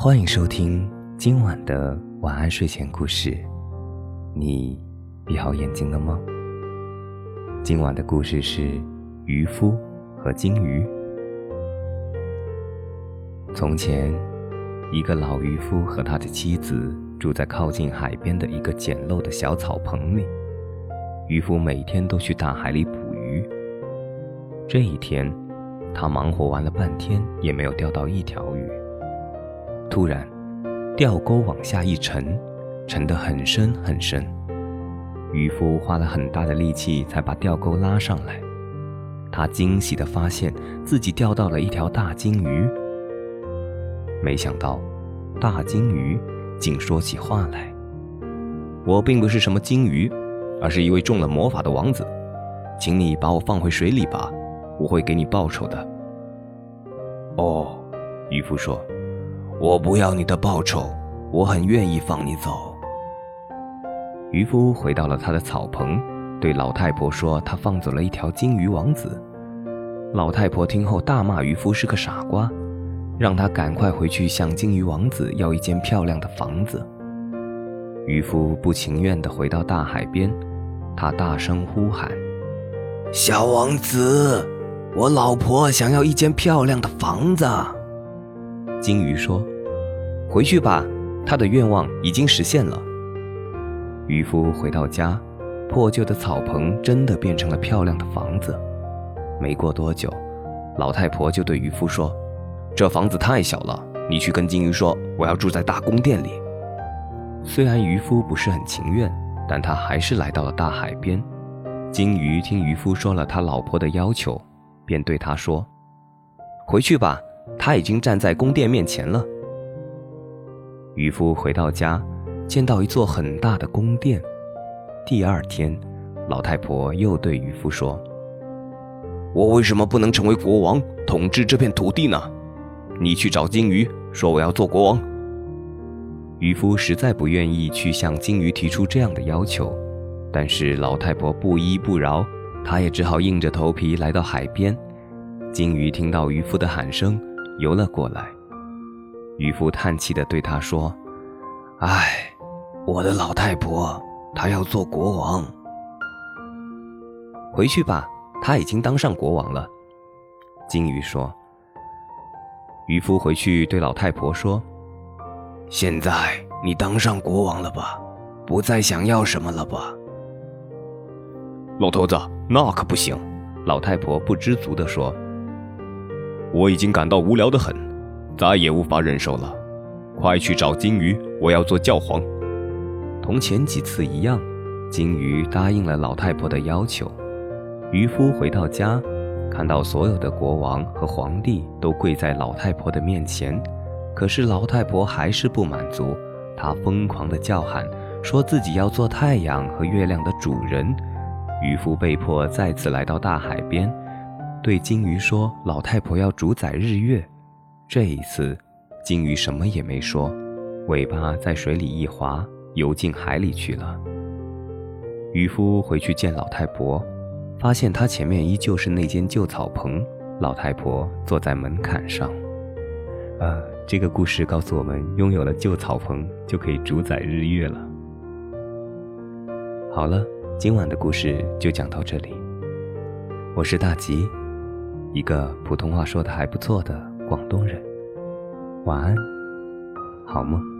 欢迎收听今晚的晚安睡前故事。你闭好眼睛了吗？今晚的故事是渔夫和金鱼。从前，一个老渔夫和他的妻子住在靠近海边的一个简陋的小草棚里。渔夫每天都去大海里捕鱼。这一天，他忙活完了半天，也没有钓到一条鱼。突然，钓钩往下一沉，沉得很深很深。渔夫花了很大的力气才把钓钩拉上来。他惊喜地发现自己钓到了一条大金鱼。没想到，大金鱼竟说起话来：“我并不是什么金鱼，而是一位中了魔法的王子，请你把我放回水里吧，我会给你报酬的。”哦，渔夫说。我不要你的报酬，我很愿意放你走。渔夫回到了他的草棚，对老太婆说：“他放走了一条金鱼王子。”老太婆听后大骂渔夫是个傻瓜，让他赶快回去向金鱼王子要一间漂亮的房子。渔夫不情愿地回到大海边，他大声呼喊：“小王子，我老婆想要一间漂亮的房子。”金鱼说：“回去吧，他的愿望已经实现了。”渔夫回到家，破旧的草棚真的变成了漂亮的房子。没过多久，老太婆就对渔夫说：“这房子太小了，你去跟金鱼说，我要住在大宫殿里。”虽然渔夫不是很情愿，但他还是来到了大海边。金鱼听渔夫说了他老婆的要求，便对他说：“回去吧。”他已经站在宫殿面前了。渔夫回到家，见到一座很大的宫殿。第二天，老太婆又对渔夫说：“我为什么不能成为国王，统治这片土地呢？你去找金鱼，说我要做国王。”渔夫实在不愿意去向金鱼提出这样的要求，但是老太婆不依不饶，他也只好硬着头皮来到海边。金鱼听到渔夫的喊声。游了过来，渔夫叹气地对他说：“唉，我的老太婆，她要做国王。回去吧，她已经当上国王了。”金鱼说。渔夫回去对老太婆说：“现在你当上国王了吧？不再想要什么了吧？”老头子，那可不行。”老太婆不知足地说。我已经感到无聊的很，再也无法忍受了。快去找金鱼，我要做教皇。同前几次一样，金鱼答应了老太婆的要求。渔夫回到家，看到所有的国王和皇帝都跪在老太婆的面前，可是老太婆还是不满足，她疯狂地叫喊，说自己要做太阳和月亮的主人。渔夫被迫再次来到大海边。对金鱼说：“老太婆要主宰日月。”这一次，金鱼什么也没说，尾巴在水里一划，游进海里去了。渔夫回去见老太婆，发现她前面依旧是那间旧草棚，老太婆坐在门槛上。啊，这个故事告诉我们，拥有了旧草棚就可以主宰日月了。好了，今晚的故事就讲到这里。我是大吉。一个普通话说得还不错的广东人，晚安，好梦。